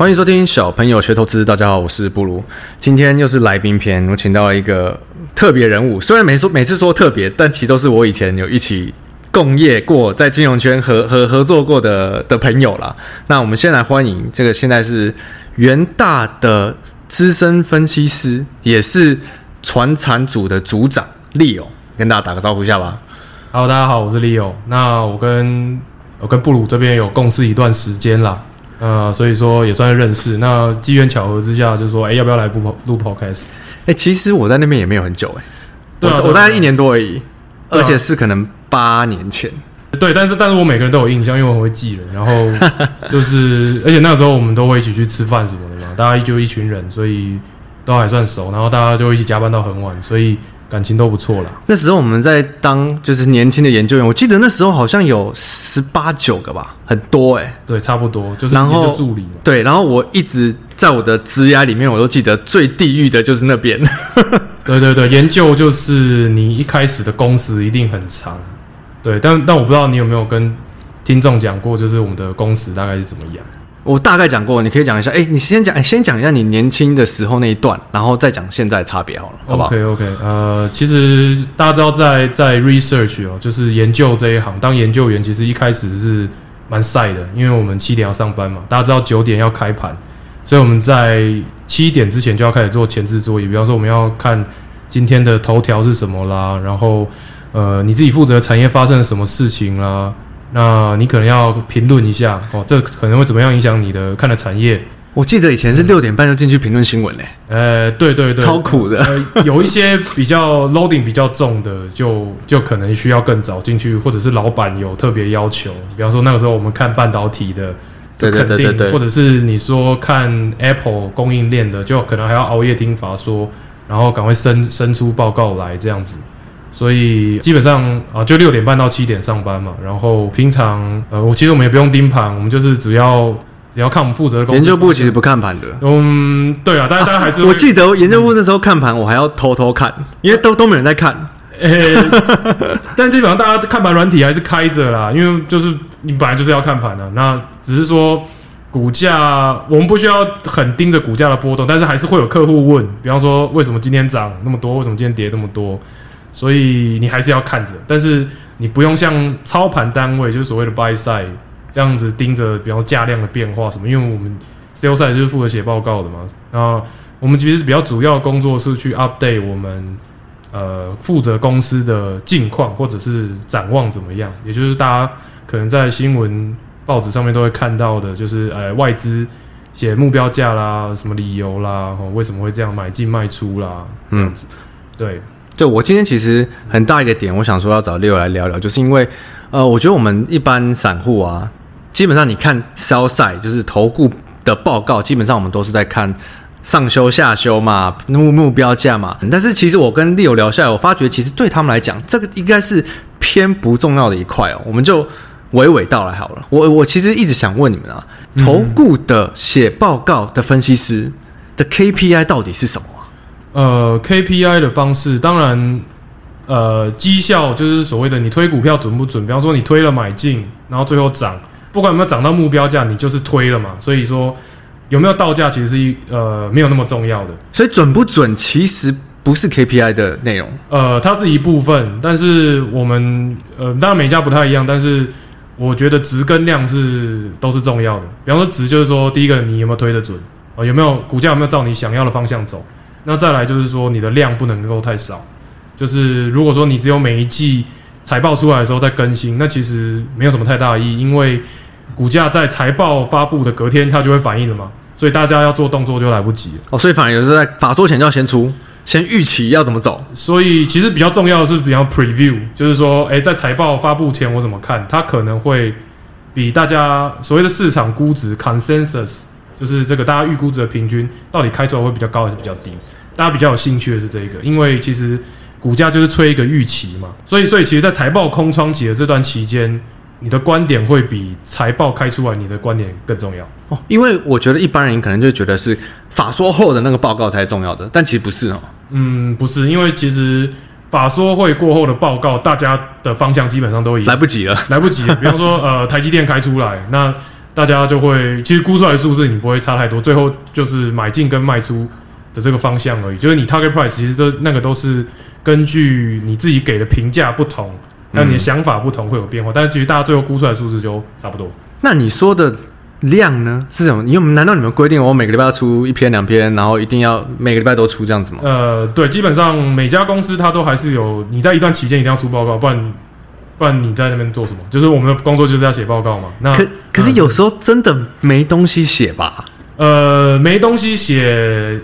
欢迎收听小朋友学投资。大家好，我是布鲁。今天又是来宾篇，我请到了一个特别人物。虽然每说每次说特别，但其实都是我以前有一起共业过，在金融圈合合合作过的的朋友啦。那我们先来欢迎这个现在是元大的资深分析师，也是传产组的组长 Leo，跟大家打个招呼一下吧。Hello，大家好，我是 Leo。那我跟我跟布鲁这边有共事一段时间啦。呃，所以说也算是认识。那机缘巧合之下，就说，哎，要不要来录录 podcast？哎，其实我在那边也没有很久，哎，对啊，我大概一年多而已，而且是可能八年前。对，但是但是我每个人都有印象，因为我很会记人。然后 就是，而且那个时候我们都会一起去吃饭什么的嘛，大家就一群人，所以都还算熟。然后大家就一起加班到很晚，所以。感情都不错了。那时候我们在当就是年轻的研究员，我记得那时候好像有十八九个吧，很多哎、欸。对，差不多就是研究助理嘛。对，然后我一直在我的职涯里面，我都记得最地狱的就是那边。对对对，研究就是你一开始的工时一定很长。对，但但我不知道你有没有跟听众讲过，就是我们的工时大概是怎么样。我大概讲过，你可以讲一下。哎、你先讲，先讲一下你年轻的时候那一段，然后再讲现在差别好了，好不好？OK OK，呃，其实大家知道在，在 research 哦，就是研究这一行，当研究员其实一开始是蛮晒的，因为我们七点要上班嘛，大家知道九点要开盘，所以我们在七点之前就要开始做前置作业，比方说我们要看今天的头条是什么啦，然后呃，你自己负责产业发生了什么事情啦。那你可能要评论一下哦，这可能会怎么样影响你的看的产业？我记得以前是六点半就进去评论新闻嘞。呃，对对对，超苦的。呃，有一些比较 loading 比较重的，就就可能需要更早进去，或者是老板有特别要求。比方说那个时候我们看半导体的，对对对对对，或者是你说看 Apple 供应链的，就可能还要熬夜听法说，然后赶快生生出报告来这样子。所以基本上啊，就六点半到七点上班嘛。然后平常呃，我其实我们也不用盯盘，我们就是只要只要看我们负责的工作。研究部其实不看盘的。嗯，对啊，但是大家还是、啊。我记得研究部那时候看盘，我还要偷偷看，因为都都没人在看。欸、但基本上大家看盘软体还是开着啦，因为就是你本来就是要看盘的。那只是说股价，我们不需要很盯着股价的波动，但是还是会有客户问，比方说为什么今天涨那么多，为什么今天跌那么多？所以你还是要看着，但是你不用像操盘单位，就是所谓的 buy side 这样子盯着，比方价量的变化什么。因为我们 sell side 就是负责写报告的嘛。那我们其实比较主要的工作是去 update 我们呃负责公司的近况或者是展望怎么样。也就是大家可能在新闻报纸上面都会看到的，就是呃外资写目标价啦，什么理由啦，为什么会这样买进卖出啦，这样子，对。对，我今天其实很大一个点，我想说要找 Leo 来聊聊，就是因为，呃，我觉得我们一般散户啊，基本上你看 sell side 就是投顾的报告，基本上我们都是在看上修下修嘛，目目标价嘛。但是其实我跟 Leo 聊下来，我发觉其实对他们来讲，这个应该是偏不重要的一块哦。我们就娓娓道来好了。我我其实一直想问你们啊，投顾的写报告的分析师的 KPI 到底是什么？呃，KPI 的方式，当然，呃，绩效就是所谓的你推股票准不准？比方说你推了买进，然后最后涨，不管有没有涨到目标价，你就是推了嘛。所以说有没有到价，其实是一呃没有那么重要的。所以准不准其实不是 KPI 的内容。呃，它是一部分，但是我们呃当然每家不太一样，但是我觉得值跟量是都是重要的。比方说值就是说第一个你有没有推得准哦，有没有股价有没有照你想要的方向走？那再来就是说，你的量不能够太少。就是如果说你只有每一季财报出来的时候再更新，那其实没有什么太大的意义，因为股价在财报发布的隔天它就会反应了嘛，所以大家要做动作就来不及了。哦，所以反而有时候在法说前就要先出。先预期要怎么走。所以其实比较重要的是比较 preview，就是说，哎，在财报发布前我怎么看，它可能会比大家所谓的市场估值 consensus，就是这个大家预估值的平均，到底开出来会比较高还是比较低？大家比较有兴趣的是这一个，因为其实股价就是吹一个预期嘛，所以所以其实，在财报空窗期的这段期间。你的观点会比财报开出来，你的观点更重要哦。因为我觉得一般人可能就觉得是法说后的那个报告才重要的，但其实不是哦。嗯，不是，因为其实法说会过后的报告，大家的方向基本上都已来不及了，来不及了。比方说，呃，台积电开出来，那大家就会其实估出来的数字你不会差太多，最后就是买进跟卖出的这个方向而已。就是你 target price 其实都那个都是根据你自己给的评价不同。那你的想法不同会有变化，但是其实大家最后估出来的数字就差不多。那你说的量呢是什么？你有难道你们规定我每个礼拜要出一篇两篇，然后一定要每个礼拜都出这样子吗？呃，对，基本上每家公司它都还是有你在一段期间一定要出报告，不然不然你在那边做什么？就是我们的工作就是要写报告嘛。那可可是有时候真的没东西写吧？呃，没东西写，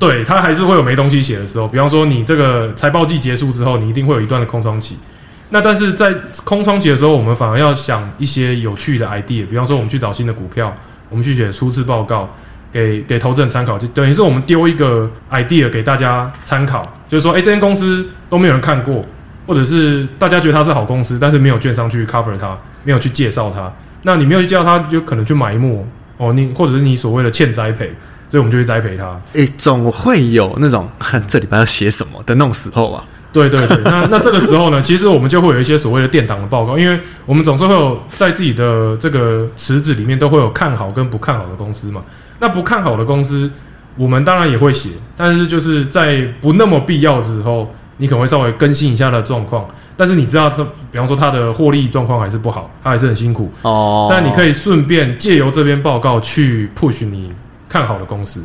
对，它还是会有没东西写的时候。比方说你这个财报季结束之后，你一定会有一段的空窗期。那但是在空窗期的时候，我们反而要想一些有趣的 idea，比方说我们去找新的股票，我们去写初次报告，给给投资人参考，就等于是我们丢一个 idea 给大家参考，就是说，哎、欸，这间公司都没有人看过，或者是大家觉得它是好公司，但是没有券商去 cover 它，没有去介绍它，那你没有去介绍它，就可能去埋没哦，你或者是你所谓的欠栽培，所以我们就去栽培它。诶、欸，总会有那种看 这礼拜要写什么的那种时候啊。对对对，那那这个时候呢，其实我们就会有一些所谓的殿堂的报告，因为我们总是会有在自己的这个池子里面都会有看好跟不看好的公司嘛。那不看好的公司，我们当然也会写，但是就是在不那么必要的时候，你可能会稍微更新一下它的状况。但是你知道，比方说它的获利状况还是不好，它还是很辛苦哦。但你可以顺便借由这边报告去 push 你看好的公司，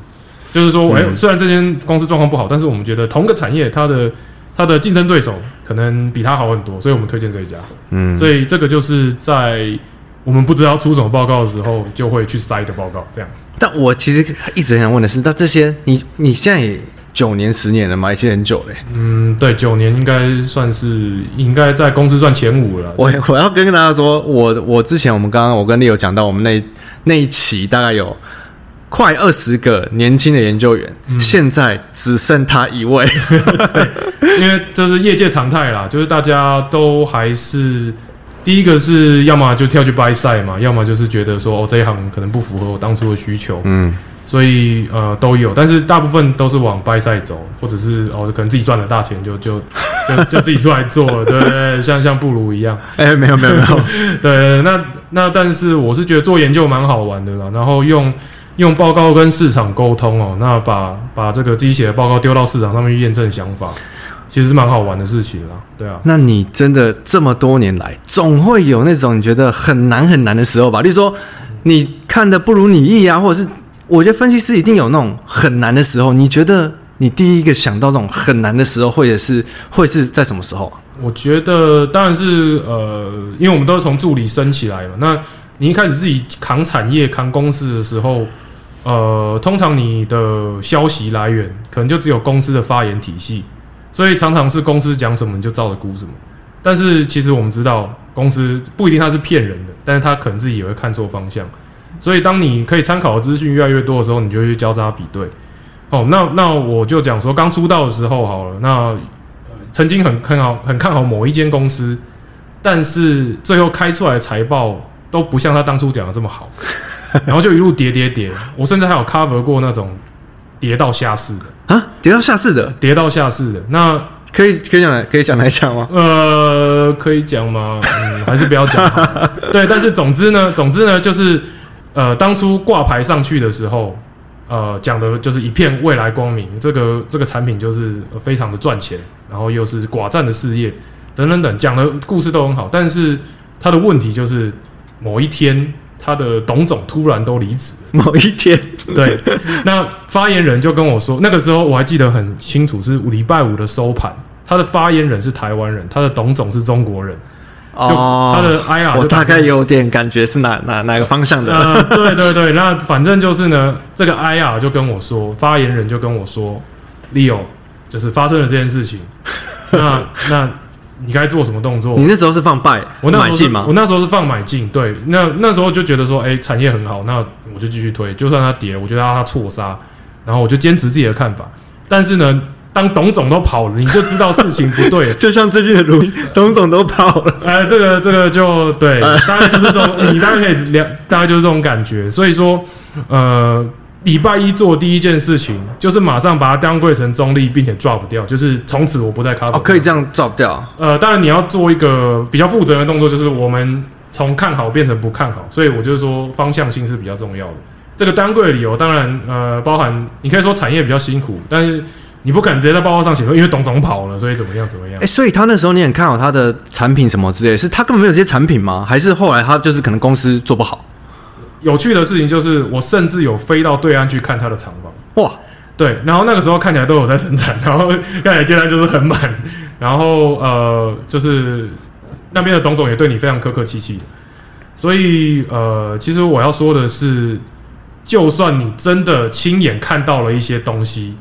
就是说，哎、嗯，虽然这间公司状况不好，但是我们觉得同个产业它的。它的竞争对手可能比它好很多，所以我们推荐这一家。嗯，所以这个就是在我们不知道出什么报告的时候，就会去塞的报告。这样。但我其实一直很想问的是，那这些你你现在也九年十年了嘛，已经很久嘞。嗯，对，九年应该算是应该在公司算前五了。我我要跟大家说，我我之前我们刚刚我跟 Leo 讲到，我们那那一期大概有。快二十个年轻的研究员，嗯，现在只剩他一位。对，因为这是业界常态啦，就是大家都还是第一个是要么就跳去 buy side 嘛，要么就是觉得说哦，这一行可能不符合我当初的需求，嗯，所以呃都有，但是大部分都是往 buy side 走，或者是哦可能自己赚了大钱就就就就自己出来做了，对，对，对，像像布鲁一样，哎、欸，没有没有 没有，对，那那但是我是觉得做研究蛮好玩的啦，然后用。用报告跟市场沟通哦，那把把这个自己写的报告丢到市场上面去验证想法，其实是蛮好玩的事情啦。对啊，那你真的这么多年来，总会有那种你觉得很难很难的时候吧？例如说，你看的不如你意啊，或者是我觉得分析师一定有那种很难的时候。你觉得你第一个想到这种很难的时候，或者是会是在什么时候？我觉得当然是呃，因为我们都是从助理升起来嘛。那你一开始自己扛产业、扛公司的时候。呃，通常你的消息来源可能就只有公司的发言体系，所以常常是公司讲什么你就照着估什么。但是其实我们知道，公司不一定他是骗人的，但是他可能自己也会看错方向。所以当你可以参考的资讯越来越多的时候，你就会去交叉比对。哦，那那我就讲说，刚出道的时候好了，那、呃、曾经很看好、很看好某一间公司，但是最后开出来的财报都不像他当初讲的这么好。然后就一路跌跌跌，我甚至还有 cover 过那种跌到下市的啊，跌到下市的，跌到下市的，那可以可以讲来可以讲来讲吗？呃，可以讲吗？嗯，还是不要讲。对，但是总之呢，总之呢，就是呃，当初挂牌上去的时候，呃，讲的就是一片未来光明，这个这个产品就是非常的赚钱，然后又是寡占的事业，等等等，讲的故事都很好，但是他的问题就是某一天。他的董总突然都离职，某一天，对，那发言人就跟我说，那个时候我还记得很清楚，是礼拜五的收盘，他的发言人是台湾人，他的董总是中国人，哦，他的 IR，我大概有点感觉是哪哪哪个方向的，呃，对对对，那反正就是呢，这个 IR 就跟我说，发言人就跟我说，Leo，就是发生了这件事情，那那你该做什么动作？你那时候是放 buy，我那时候是买进吗？我那时候是放买进，对，那那时候就觉得说，哎、欸，产业很好，那我就继续推，就算它跌，我觉得它错杀，然后我就坚持自己的看法。但是呢，当董总都跑了，你就知道事情不对了，就像最近的卢，董总都跑了，哎、呃，这个这个就对，大概就是这种，你大概可以了，大概就是这种感觉。所以说，呃。礼拜一做第一件事情就是马上把它 downgrade 成中立，并且 drop 掉，就是从此我不再 cover。哦，可以这样 drop 掉。呃，当然你要做一个比较负责任的动作，就是我们从看好变成不看好，所以我就是说方向性是比较重要的。这个 downgrade 的理由，当然呃包含你可以说产业比较辛苦，但是你不可能直接在报告上写说因为董总跑了，所以怎么样怎么样。哎、欸，所以他那时候你很看好他的产品什么之类，是他根本没有这些产品吗？还是后来他就是可能公司做不好？有趣的事情就是，我甚至有飞到对岸去看他的厂房。哇，对，然后那个时候看起来都有在生产，然后看起来接单就是很满，然后呃，就是那边的董总也对你非常客客气气。所以呃，其实我要说的是，就算你真的亲眼看到了一些东西，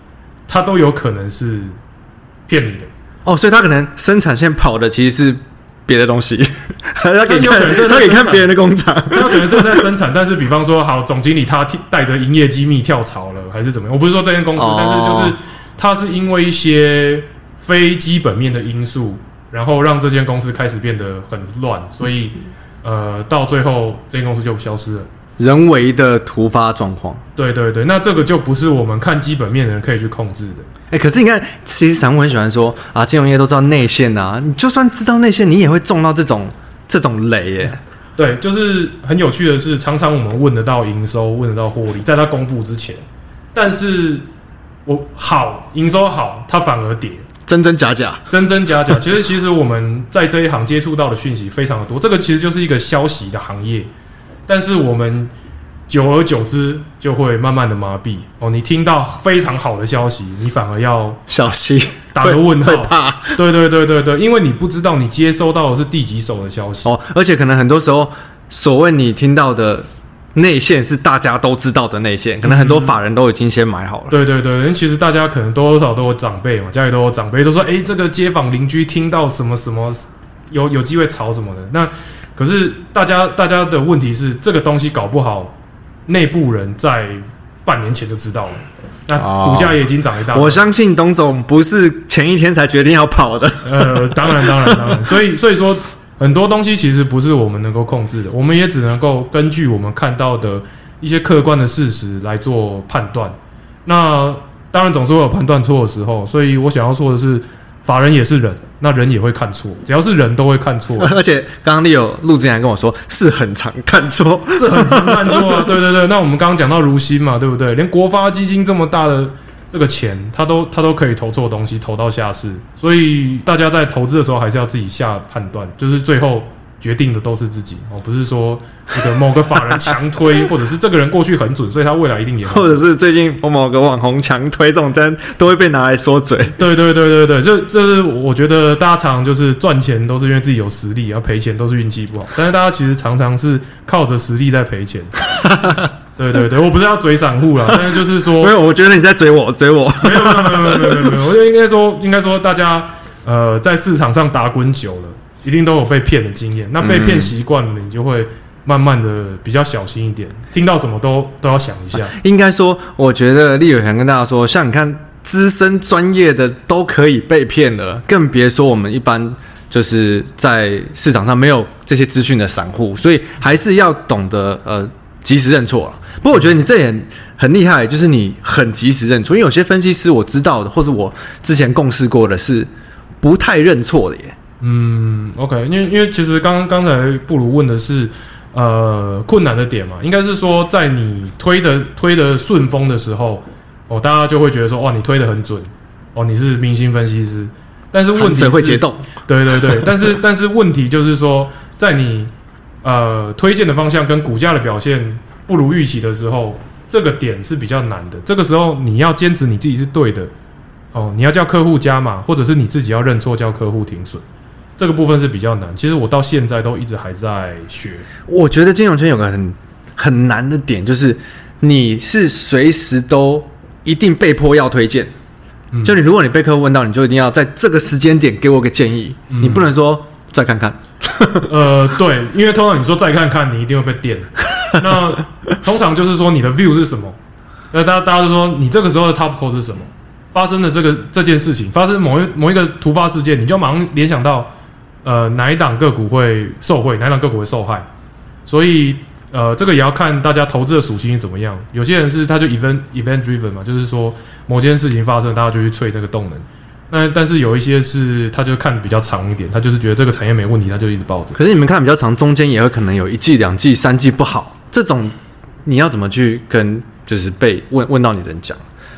它都有可能是骗你的。哦，所以他可能生产线跑的其实是。别的东西，他他给看，他给看别人的工厂，他可能正在生产，但是比方说，好，总经理他带着营业机密跳槽了，还是怎么样？我不是说这间公司，但是就是他是因为一些非基本面的因素，然后让这间公司开始变得很乱，所以呃，到最后这间公司就消失了。人为的突发状况，对对对，那这个就不是我们看基本面的人可以去控制的。哎、欸，可是你看，其实散户很喜欢说啊，金融业都知道内线啊，你就算知道内线，你也会中到这种这种雷耶。对，就是很有趣的是，常常我们问得到营收，问得到获利，在它公布之前，但是我好营收好，它反而跌，真真假假，真真假假。其实其实我们在这一行接触到的讯息非常的多，这个其实就是一个消息的行业。但是我们久而久之就会慢慢的麻痹哦。你听到非常好的消息，你反而要小心打个问号，怕。对对对对对，因为你不知道你接收到的是第几手的消息哦。而且可能很多时候，所谓你听到的内线是大家都知道的内线，可能很多法人都已经先买好了。对对对，因为其实大家可能多多少少都有长辈嘛，家里都有长辈，都说哎，这个街坊邻居听到什么什么，有有机会炒什么的那。可是大家大家的问题是，这个东西搞不好，内部人在半年前就知道了，那股价也已经涨一大。我相信董总不是前一天才决定要跑的。呃，当然当然当然，所以所以说很多东西其实不是我们能够控制的，我们也只能够根据我们看到的一些客观的事实来做判断。那当然总是会有判断错的时候，所以我想要说的是。法人也是人，那人也会看错，只要是人都会看错。而且刚刚你有录之前还跟我说，是很常看错，是很常看错啊。对对对，那我们刚刚讲到如新嘛，对不对？连国发基金这么大的这个钱，他都他都可以投错东西，投到下市。所以大家在投资的时候，还是要自己下判断，就是最后。决定的都是自己哦，不是说这个某个法人强推，或者是这个人过去很准，所以他未来一定也或者是最近某某个网红强推这种真都会被拿来说嘴。对对对对对，这这是我觉得大家常常就是赚钱都是因为自己有实力，然后赔钱都是运气不好。但是大家其实常常是靠着实力在赔钱。对对对，我不是要嘴散户啦，但是就是说，没有，我觉得你在嘴我，嘴我。没有没有没有没有没有没有，我觉得应该说应该说大家呃在市场上打滚久了。一定都有被骗的经验，那被骗习惯了，你就会慢慢的比较小心一点，听到什么都都要想一下。应该说，我觉得立伟想跟大家说，像你看资深专业的都可以被骗了，更别说我们一般就是在市场上没有这些资讯的散户，所以还是要懂得呃及时认错了。不过我觉得你这点很厉害，就是你很及时认错，因为有些分析师我知道的，或者我之前共事过的是不太认错的耶。嗯，OK，因为因为其实刚刚才不如问的是，呃，困难的点嘛，应该是说在你推的推的顺风的时候，哦，大家就会觉得说，哇，你推的很准，哦，你是明星分析师，但是问题是 会解冻，对对对，但是 但是问题就是说，在你呃推荐的方向跟股价的表现不如预期的时候，这个点是比较难的，这个时候你要坚持你自己是对的，哦，你要叫客户加码，或者是你自己要认错，叫客户停损。这个部分是比较难，其实我到现在都一直还在学。我觉得金融圈有个很很难的点，就是你是随时都一定被迫要推荐，嗯、就你如果你被客户问到，你就一定要在这个时间点给我个建议，嗯、你不能说再看看。呃，对，因为通常你说再看看，你一定会被电。那通常就是说你的 view 是什么？那大家大家就说你这个时候的 top call 是什么？发生的这个这件事情，发生某一某一个突发事件，你就马上联想到，呃，哪一档个股会受惠，哪一档个股会受害。所以，呃，这个也要看大家投资的属性是怎么样。有些人是他就 event event driven 嘛，就是说某件事情发生，大家就去吹这个动能。那但是有一些是他就看比较长一点，他就是觉得这个产业没问题，他就一直抱着。可是你们看比较长，中间也有可能有一季、两季、三季不好，这种你要怎么去跟就是被问问到你的人讲？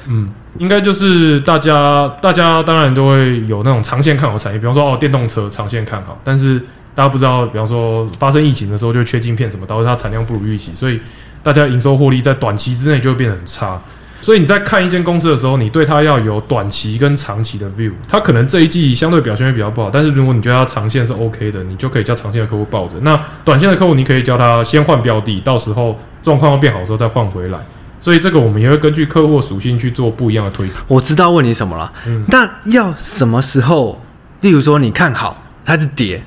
嗯。应该就是大家，大家当然都会有那种长线看好产业，比方说哦，电动车长线看好，但是大家不知道，比方说发生疫情的时候就缺晶片什么，导致它产量不如预期，所以大家营收获利在短期之内就会变得很差。所以你在看一间公司的时候，你对它要有短期跟长期的 view。它可能这一季相对表现会比较不好，但是如果你觉得它长线是 OK 的，你就可以叫长线的客户抱着。那短线的客户，你可以叫他先换标的，到时候状况要变好的时候再换回来。所以这个我们也会根据客户属性去做不一样的推。我知道问你什么了，嗯，那要什么时候？例如说你看好它是跌，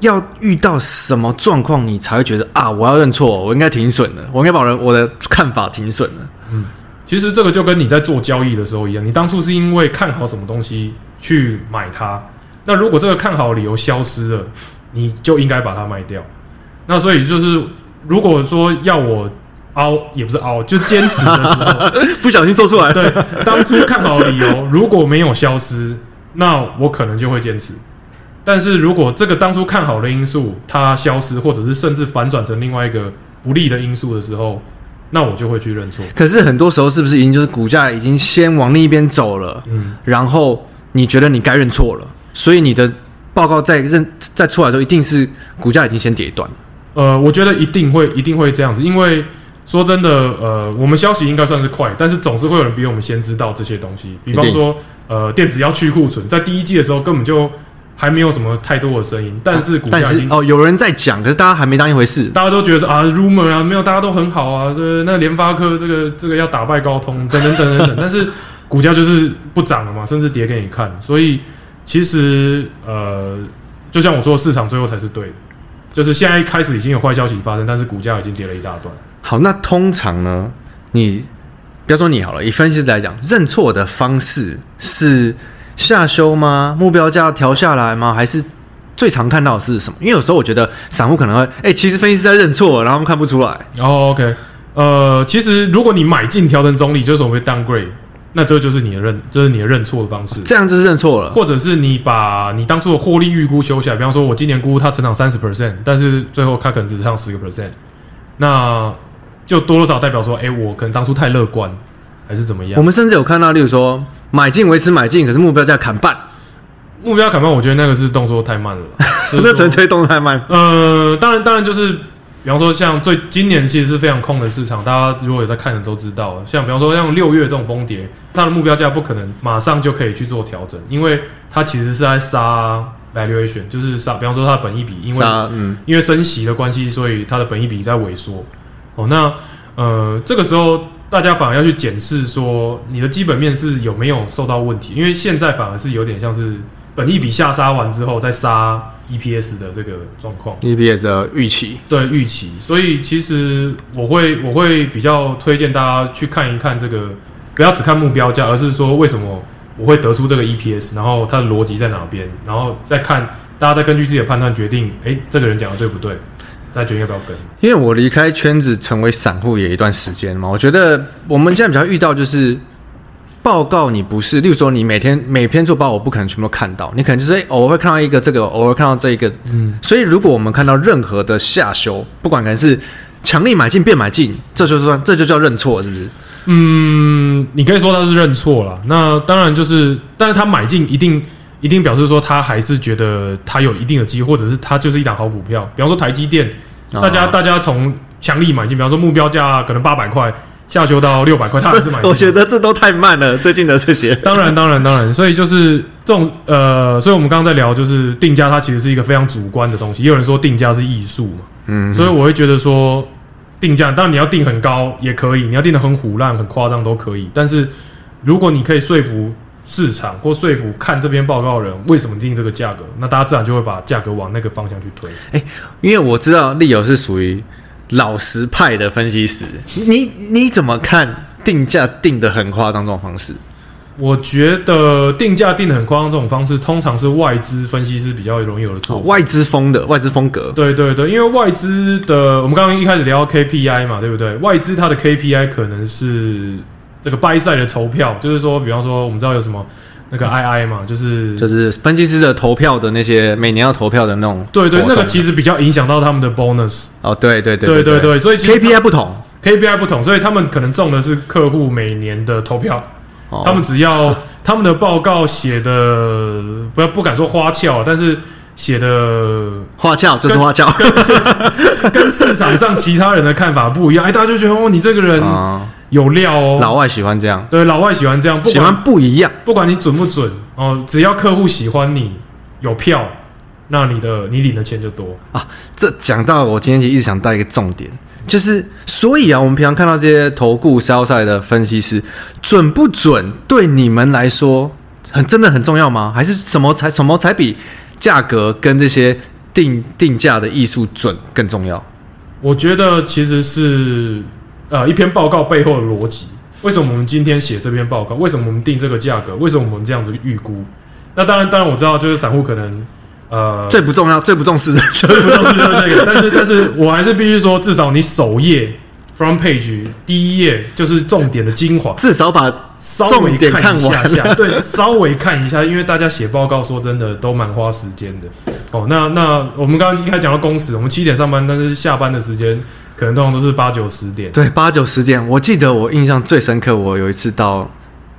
要遇到什么状况你才会觉得啊，我要认错，我应该停损了，我应该把人我的看法停损了。嗯，其实这个就跟你在做交易的时候一样，你当初是因为看好什么东西去买它，那如果这个看好理由消失了，你就应该把它卖掉。那所以就是如果说要我。凹也不是凹，就坚持的时候 不小心说出来。对，当初看好的理由 如果没有消失，那我可能就会坚持。但是如果这个当初看好的因素它消失，或者是甚至反转成另外一个不利的因素的时候，那我就会去认错。可是很多时候是不是已经就是股价已经先往另一边走了？嗯，然后你觉得你该认错了，所以你的报告在认在出来的时候，一定是股价已经先跌一段。呃，我觉得一定会一定会这样子，因为。说真的，呃，我们消息应该算是快，但是总是会有人比我们先知道这些东西。比方说，呃，电子要去库存，在第一季的时候根本就还没有什么太多的声音，但是股价已经哦，有人在讲，可是大家还没当一回事，大家都觉得说啊，rumor 啊，没有，大家都很好啊，对，那联发科这个这个要打败高通，等等等等等，但是股价就是不涨了嘛，甚至跌给你看。所以其实呃，就像我说，市场最后才是对的，就是现在一开始已经有坏消息发生，但是股价已经跌了一大段。好，那通常呢，你不要说你好了，以分析师来讲，认错的方式是下修吗？目标价调下来吗？还是最常看到的是什么？因为有时候我觉得散户可能会，哎、欸，其实分析师在认错，然后看不出来。哦，OK，呃，其实如果你买进调整中立，就是我们会 downgrade，那这就是你的认，这、就是你的认错的方式。这样就是认错了，或者是你把你当初的获利预估修下来，比方说我今年估它成长三十 percent，但是最后它可能只上十个 percent，那。就多多少代表说，哎、欸，我可能当初太乐观，还是怎么样？我们甚至有看到，例如说买进维持买进，可是目标价砍半，目标砍半，我觉得那个是动作太慢了，那纯粹动作太慢。呃，当然，当然就是，比方说像最今年其实是非常空的市场，大家如果有在看的都知道，像比方说像六月这种崩跌，它的目标价不可能马上就可以去做调整，因为它其实是在杀 valuation，就是杀，比方说它的本益比，因为嗯，因为升息的关系，所以它的本益比在萎缩。哦，那呃，这个时候大家反而要去检视说，你的基本面是有没有受到问题？因为现在反而是有点像是本一笔下杀完之后再杀 EPS 的这个状况，EPS 的预期，对预期。所以其实我会我会比较推荐大家去看一看这个，不要只看目标价，而是说为什么我会得出这个 EPS，然后它的逻辑在哪边，然后再看大家再根据自己的判断决定，诶，这个人讲的对不对？大家决定要不要跟？因为我离开圈子成为散户也一段时间嘛，我觉得我们现在比较遇到就是报告你不是，例如说你每天每篇做报，我不可能全部都看到，你可能就是诶偶尔会看到一个这个，偶尔看到这一个，嗯，所以如果我们看到任何的下修，不管可能是强力买进变买进，这就算这就叫认错，是不是？嗯，你可以说他是认错了。那当然就是，但是他买进一定一定表示说他还是觉得他有一定的机会，或者是他就是一档好股票，比方说台积电。大家大家从强力买进，比方说目标价可能八百块，下修到六百块，他还是买。我觉得这都太慢了，最近的这些。当然当然当然，所以就是这种呃，所以我们刚刚在聊，就是定价它其实是一个非常主观的东西。也有人说定价是艺术嘛，嗯，所以我会觉得说定价，当然你要定很高也可以，你要定得很唬烂、很夸张都可以。但是如果你可以说服市场或说服看这篇报告的人为什么定这个价格，那大家自然就会把价格往那个方向去推。哎，因为我知道利友是属于老实派的分析师，你你怎么看定价定得很夸张这种方式？我觉得定价定得很夸张这种方式，通常是外资分析师比较容易有的做、哦。外资风的外资风格。对对对，因为外资的，我们刚刚一开始聊到 KPI 嘛，对不对？外资它的 KPI 可能是这个 buy side 的投票，就是说，比方说，我们知道有什么那个 II 嘛，就是就是分析师的投票的那些每年要投票的那种。对对，那个其实比较影响到他们的 bonus。哦，对对对对对对，所以 KPI 不同，KPI 不同，所以他们可能中的是客户每年的投票。他们只要 他们的报告写的不要不敢说花俏，但是写的花俏，这是花俏，跟，跟市场上其他人的看法不一样。哎，大家就觉得哦，你这个人有料哦。老外喜欢这样，对，老外喜欢这样，不管喜欢不一样，不管你准不准哦，只要客户喜欢你有票，那你的你领的钱就多啊。这讲到我今天其实一直想带一个重点。就是，所以啊，我们平常看到这些投顾、sell side 的分析师准不准，对你们来说很真的很重要吗？还是什么才什么才比价格跟这些定定价的艺术准更重要？我觉得其实是呃一篇报告背后的逻辑。为什么我们今天写这篇报告？为什么我们定这个价格？为什么我们这样子预估？那当然，当然我知道，就是散户可能。呃，最不重要、最不重视的，最不重视就是这个。但是，但是我还是必须说，至少你首页 front page 第一页就是重点的精华，至少把稍微看一下下，对，稍微看一下，因为大家写报告说真的都蛮花时间的。哦，那那我们刚刚一开始讲到工时，我们七点上班，但是下班的时间可能通常都是八九十点。对，八九十点，我记得我印象最深刻，我有一次到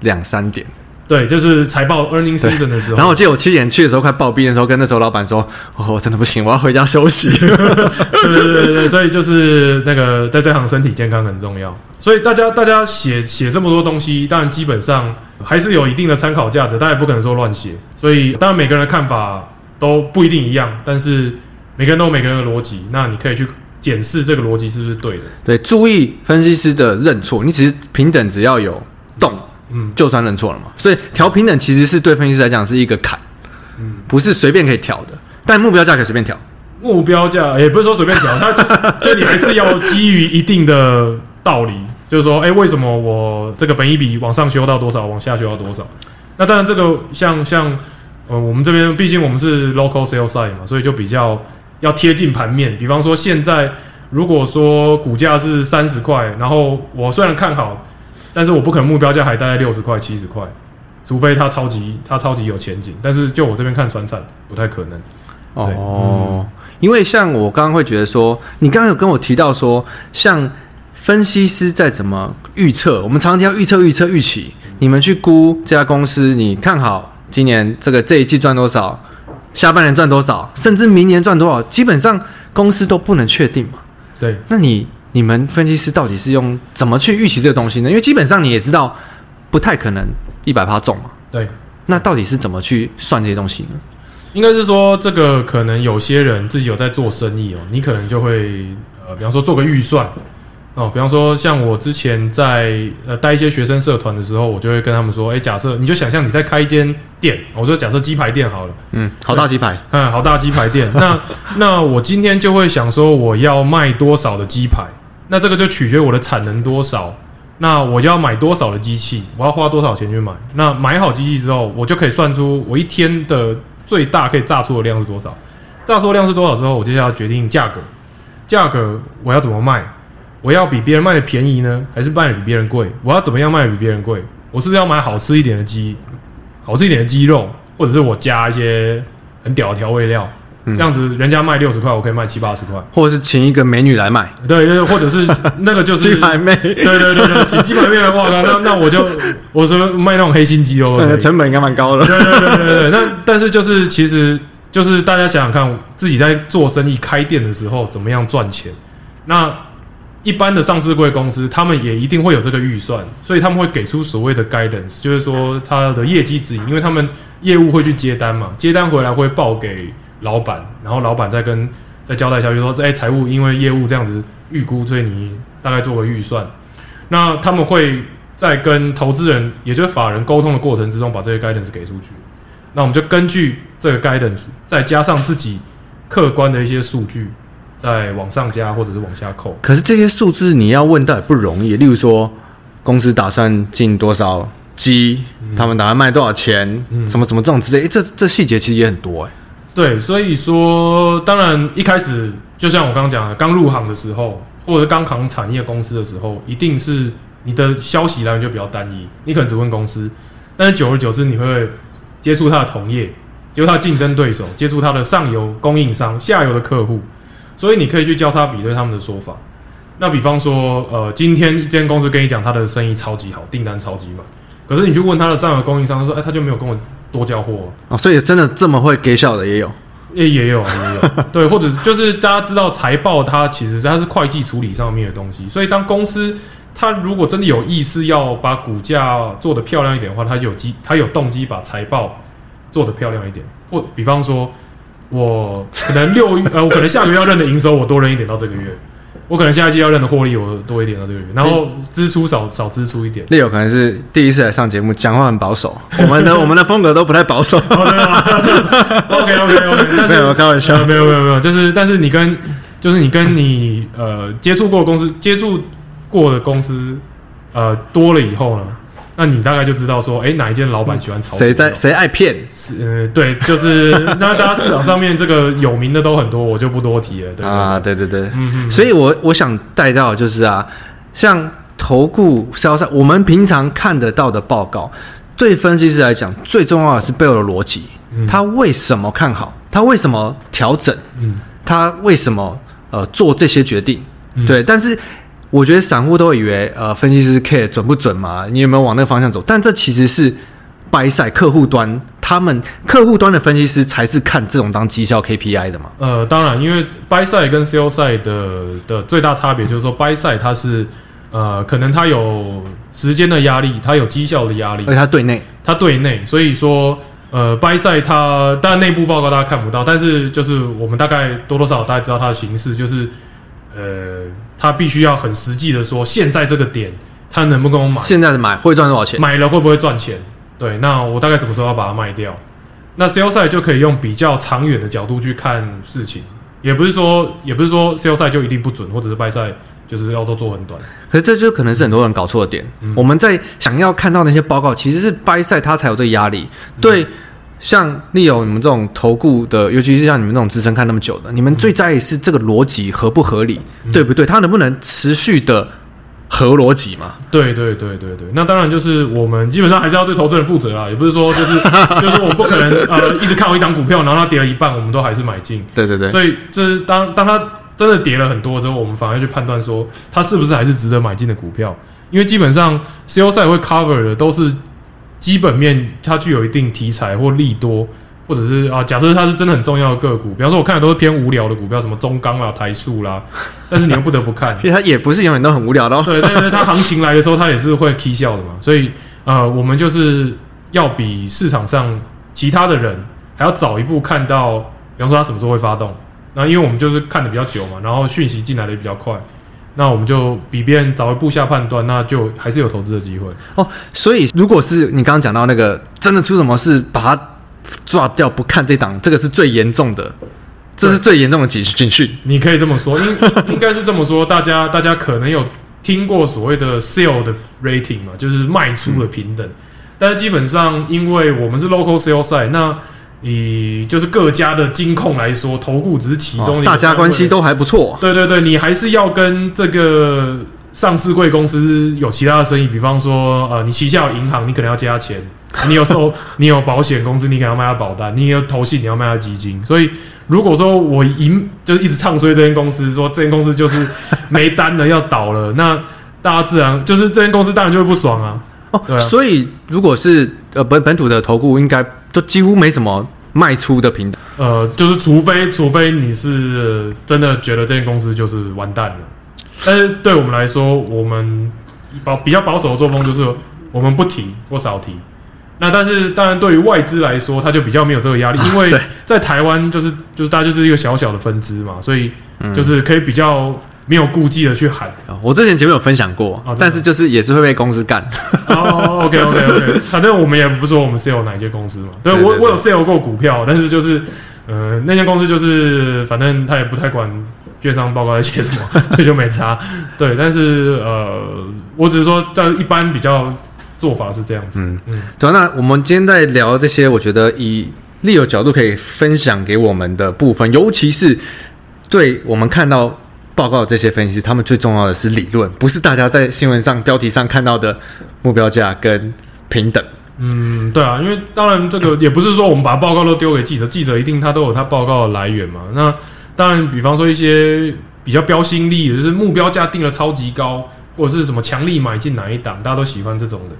两三点。对，就是财报 earning season 的时候。然后我记得我七点去的时候，快报毕的时候，跟那时候老板说：“哦，我真的不行，我要回家休息。”对对对对，所以就是那个在这行身体健康很重要。所以大家大家写写这么多东西，当然基本上还是有一定的参考价值，大家也不可能说乱写。所以当然每个人的看法都不一定一样，但是每个人都有每个人的逻辑，那你可以去检视这个逻辑是不是对的。对，注意分析师的认错，你只是平等，只要有动。嗯，就算认错了嘛，所以调平等其实是对分析师来讲是一个坎，嗯，不是随便可以调的，但目标价可以随便调。目标价也不是说随便调，它就，就你还是要基于一定的道理，就是说，哎、欸，为什么我这个本一比往上修到多少，往下修到多少？那当然，这个像像呃，我们这边毕竟我们是 local sales side 嘛，所以就比较要贴近盘面。比方说，现在如果说股价是三十块，然后我虽然看好。但是我不可能目标价还待在六十块、七十块，除非它超级它超级有前景。但是就我这边看传产不太可能。哦，嗯、因为像我刚刚会觉得说，你刚刚有跟我提到说，像分析师在怎么预测，我们常常要预测、预测、预期。你们去估这家公司，你看好今年这个这一季赚多少，下半年赚多少，甚至明年赚多少，基本上公司都不能确定嘛。对，那你。你们分析师到底是用怎么去预期这个东西呢？因为基本上你也知道，不太可能一百趴中嘛。对，那到底是怎么去算这些东西呢？应该是说，这个可能有些人自己有在做生意哦，你可能就会呃，比方说做个预算。哦，比方说像我之前在呃带一些学生社团的时候，我就会跟他们说，哎，假设你就想象你在开一间店，我说假设鸡排店好了，嗯，好大鸡排，嗯，好大鸡排店。那 那我今天就会想说，我要卖多少的鸡排？那这个就取决于我的产能多少，那我要买多少的机器，我要花多少钱去买？那买好机器之后，我就可以算出我一天的最大可以榨出的量是多少。榨出的量是多少之后，我接下来要决定价格，价格我要怎么卖？我要比别人卖的便宜呢，还是卖的比别人贵？我要怎么样卖的比别人贵？我是不是要买好吃一点的鸡，好吃一点的鸡肉，或者是我加一些很屌的调味料？这样子，人家卖六十块，我可以卖七八十块，或者是请一个美女来卖，对对，或者是 那个就是鸡排妹，对对对对，请鸡排妹的话，那那我就我说卖那种黑心鸡肉，成本应该蛮高的，对对对对对。那但是就是其实就是大家想想看，自己在做生意开店的时候怎么样赚钱？那一般的上市贵公司，他们也一定会有这个预算，所以他们会给出所谓的 guidance，就是说他的业绩指引，因为他们业务会去接单嘛，接单回来会报给。老板，然后老板再跟再交代消息说：“哎，财务因为业务这样子预估，所以你大概做个预算。”那他们会在跟投资人，也就是法人沟通的过程之中，把这些 guidance 给出去。那我们就根据这个 guidance，再加上自己客观的一些数据，再往上加或者是往下扣。可是这些数字你要问到也不容易。例如说，公司打算进多少机，嗯、他们打算卖多少钱，嗯、什么什么这种之类，欸、这这细节其实也很多哎、欸。对，所以说，当然一开始就像我刚刚讲的，刚入行的时候，或者刚扛产业公司的时候，一定是你的消息来源就比较单一，你可能只问公司，但是久而久之，你会。接触他的同业，接触他的竞争对手，接触他的上游供应商、下游的客户，所以你可以去交叉比对他们的说法。那比方说，呃，今天一间公司跟你讲他的生意超级好，订单超级满，可是你去问他的上游供应商，他说，哎，他就没有跟我多交货啊。哦，所以真的这么会给笑的也有，也也有也有，对，或者就是大家知道财报，它其实它是会计处理上面的东西，所以当公司。它如果真的有意思要把股价做得漂亮一点的话，它就有机，它有动机把财报做得漂亮一点。或比方说，我可能六月呃，我可能下个月要认的营收我多认一点到这个月，我可能下一季要认的获利我多一点到这个月，然后支出少少支出一点。Leo 可能是第一次来上节目，讲话很保守。我们的我们的风格都不太保守。OK OK OK，但是没有开玩笑，没有没有没有，就是但是你跟就是你跟你呃接触过的公司接触。过的公司，呃，多了以后呢，那你大概就知道说，哎，哪一间老板喜欢炒？谁在谁爱骗？是，呃，对，就是 那大家市场上面这个有名的都很多，我就不多提了。对啊，对对对，嗯嗯。所以我我想带到就是啊，像投顾销售，我们平常看得到的报告，对分析师来讲，最重要的是背后的逻辑，嗯、他为什么看好？他为什么调整？嗯，他为什么呃做这些决定？嗯、对，但是。我觉得散户都以为，呃，分析师 care 准不准嘛？你有没有往那个方向走？但这其实是 buy side 客户端，他们客户端的分析师才是看这种当绩效 KPI 的嘛。呃，当然，因为 buy side 跟 sell side 的的最大差别就是说，buy side 它是呃，可能它有时间的压力，它有绩效的压力，而且它对内，它对内，所以说，呃，buy side 它当然内部报告大家看不到，但是就是我们大概多多少少大家知道它的形式，就是呃。他必须要很实际的说，现在这个点他能不能我买？现在的买会赚多少钱？买了会不会赚钱？对，那我大概什么时候要把它卖掉？那 sell side 就可以用比较长远的角度去看事情，也不是说也不是说 sell side 就一定不准，或者是 buy side 就是要都做很短。可是这就可能是很多人搞错的点。嗯、我们在想要看到那些报告，其实是 buy side 它才有这个压力。对。嗯像 Leo 你们这种投顾的，尤其是像你们这种资深看那么久的，你们最在意是这个逻辑合不合理，嗯、对不对？它能不能持续的合逻辑嘛？对对对对对，那当然就是我们基本上还是要对投资人负责啦，也不是说就是 就是我们不可能呃一直看好一档股票，然后它跌了一半，我们都还是买进。对对对，所以这是当当它真的跌了很多之后，我们反而去判断说它是不是还是值得买进的股票，因为基本上 C O 赛会 cover 的都是。基本面它具有一定题材或利多，或者是啊，假设它是真的很重要的个股，比方说我看的都是偏无聊的股票，什么中钢啦、台塑啦，但是你又不得不看，因为它也不是永远都很无聊的哦。对对对，它行情来的时候，它也是会 K 笑的嘛。所以呃，我们就是要比市场上其他的人还要早一步看到，比方说它什么时候会发动。那因为我们就是看的比较久嘛，然后讯息进来的也比较快。那我们就比别人早一步下判断，那就还是有投资的机会哦。所以，如果是你刚刚讲到那个真的出什么事，把它抓掉不看这档，这个是最严重的，这是最严重的警警讯。你可以这么说，应 应该是这么说。大家大家可能有听过所谓的 sell 的 rating 嘛，就是卖出的平等。嗯、但是基本上，因为我们是 local sell side，那以就是各家的金控来说，投顾只是其中的一个，大家关系都还不错。对对对，你还是要跟这个上市贵公司有其他的生意，比方说，呃，你旗下有银行，你可能要加钱；你有收，你有保险公司，你可能要卖他保单；你有投信，你要卖他基金。所以，如果说我赢，就是一直唱衰这间公司，说这间公司就是没单了，要倒了，那大家自然就是这间公司当然就会不爽啊。哦，对啊，所以如果是呃本本土的投顾，应该。就几乎没什么卖出的平台，呃，就是除非除非你是真的觉得这间公司就是完蛋了，但是对我们来说，我们保比较保守的作风就是我们不提或少提。那但是当然对于外资来说，他就比较没有这个压力，因为在台湾就是就是大家就是一个小小的分支嘛，所以就是可以比较没有顾忌的去喊。我之前前面有分享过，哦、但是就是也是会被公司干。哦，OK OK OK，反正我们也不说我们 sell 哪一间公司嘛。对，对，对，对我我有 sell 过股票，但是就是呃那间公司就是反正他也不太管券商报告在写什么，所以就没差。对，但是呃我只是说在一般比较做法是这样子。嗯嗯，对，那我们今天在聊这些，我觉得以 Leo 角度可以分享给我们的部分，尤其是对我们看到。报告这些分析，他们最重要的是理论，不是大家在新闻上标题上看到的目标价跟平等。嗯，对啊，因为当然这个也不是说我们把报告都丢给记者，记者一定他都有他报告的来源嘛。那当然，比方说一些比较标新立异，就是目标价定了超级高，或者是什么强力买进哪一档，大家都喜欢这种的。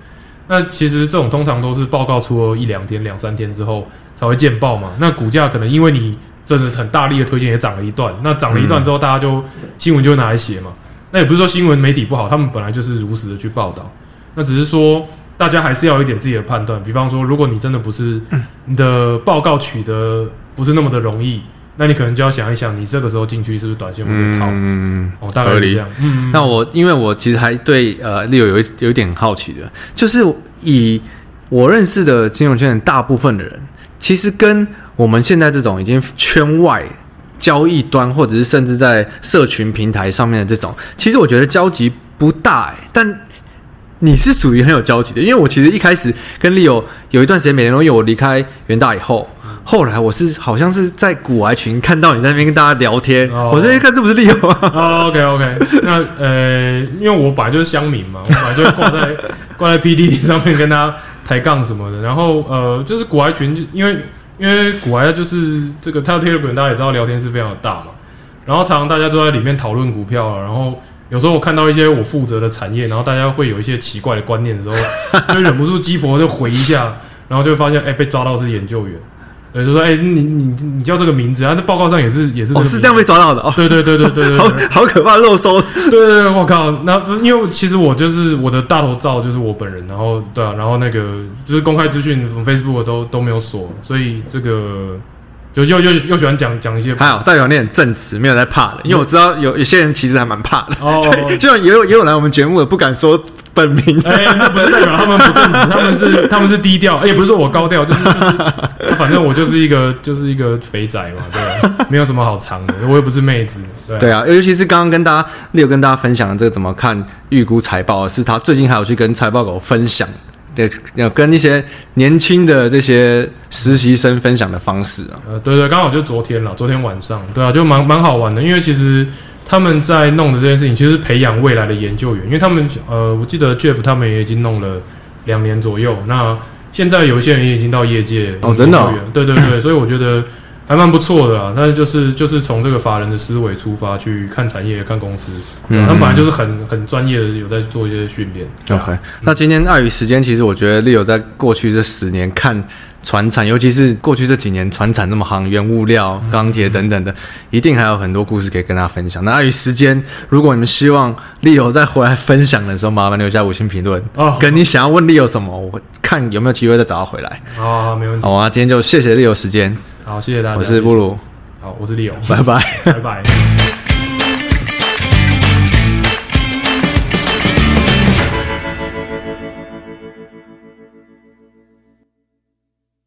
那其实这种通常都是报告出了一两天、两三天之后才会见报嘛。那股价可能因为你。真的很大力的推荐也涨了一段，那涨了一段之后，大家就新闻就会拿来写嘛。那也不是说新闻媒体不好，他们本来就是如实的去报道。那只是说大家还是要有一点自己的判断。比方说，如果你真的不是你的报告取得不是那么的容易，那你可能就要想一想，你这个时候进去是不是短线会被套？嗯，哦，大概是这样。嗯，那我因为我其实还对呃 Leo 有一有一点好奇的，就是以我认识的金融圈的大部分的人，其实跟我们现在这种已经圈外交易端，或者是甚至在社群平台上面的这种，其实我觉得交集不大哎。但你是属于很有交集的，因为我其实一开始跟 Leo 有一段时间没联络，因为我离开元大以后，后来我是好像是在古癌群看到你在那边跟大家聊天，哦、我这一看这不是 Leo 啊。哦，OK OK，那呃，因为我本来就是乡民嘛，我本来就挂在挂在 PDD 上面跟他抬杠什么的，然后呃，就是古癌群，因为。因为股癌就是这个，他的 Telegram 大家也知道，聊天是非常的大嘛。然后常常大家都在里面讨论股票啊。然后有时候我看到一些我负责的产业，然后大家会有一些奇怪的观念的时候，就忍不住鸡婆就回一下，然后就会发现，哎，被抓到是研究员。对，就说，哎，你你你叫这个名字啊？那报告上也是也是。哦，是这样被抓到的哦。对对对对对对，好好可怕，肉搜。对对对，我靠！那因为其实我就是我的大头照就是我本人，然后对啊，然后那个就是公开资讯，什么 Facebook 都都没有锁，所以这个。就又又又喜欢讲讲一些，还好代表你很正直，没有在怕的。因为我知道有有些人其实还蛮怕的。哦，就像也有也有来我们节目的，不敢说本名。哎、欸，那不是代表他们不正直，他们是他们是低调。也不是说我高调，就是就是，反正我就是一个就是一个肥仔嘛，对吧？没有什么好藏的，我又不是妹子。对啊，对啊，尤其是刚刚跟大家 Leo 跟大家分享的这个怎么看预估财报，是他最近还有去跟财报狗分享。对，要跟一些年轻的这些实习生分享的方式啊。呃，对对，刚好就昨天了，昨天晚上，对啊，就蛮蛮好玩的。因为其实他们在弄的这件事情，其实是培养未来的研究员。因为他们，呃，我记得 Jeff 他们也已经弄了两年左右。那现在有一些人也已经到业界哦，真的、哦，对对对，所以我觉得。还蛮不错的啦，但是就是就是从这个法人的思维出发去看产业、看公司，嗯，他本来就是很很专业的，有在做一些训练。OK，嗯，那今天碍于时间，其实我觉得 Leo 在过去这十年看传产，尤其是过去这几年传产那么行，原物料、钢铁等等的，一定还有很多故事可以跟大家分享。那碍于时间，如果你们希望 Leo 再回来分享的时候，麻烦留下五星评论。哦，跟你想要问 Leo 什么，我看有没有机会再找他回来。哦，没问题。好啊，今天就谢谢利友时间。好，谢谢大家。我是布鲁。好，我是 Leo。拜拜，拜拜。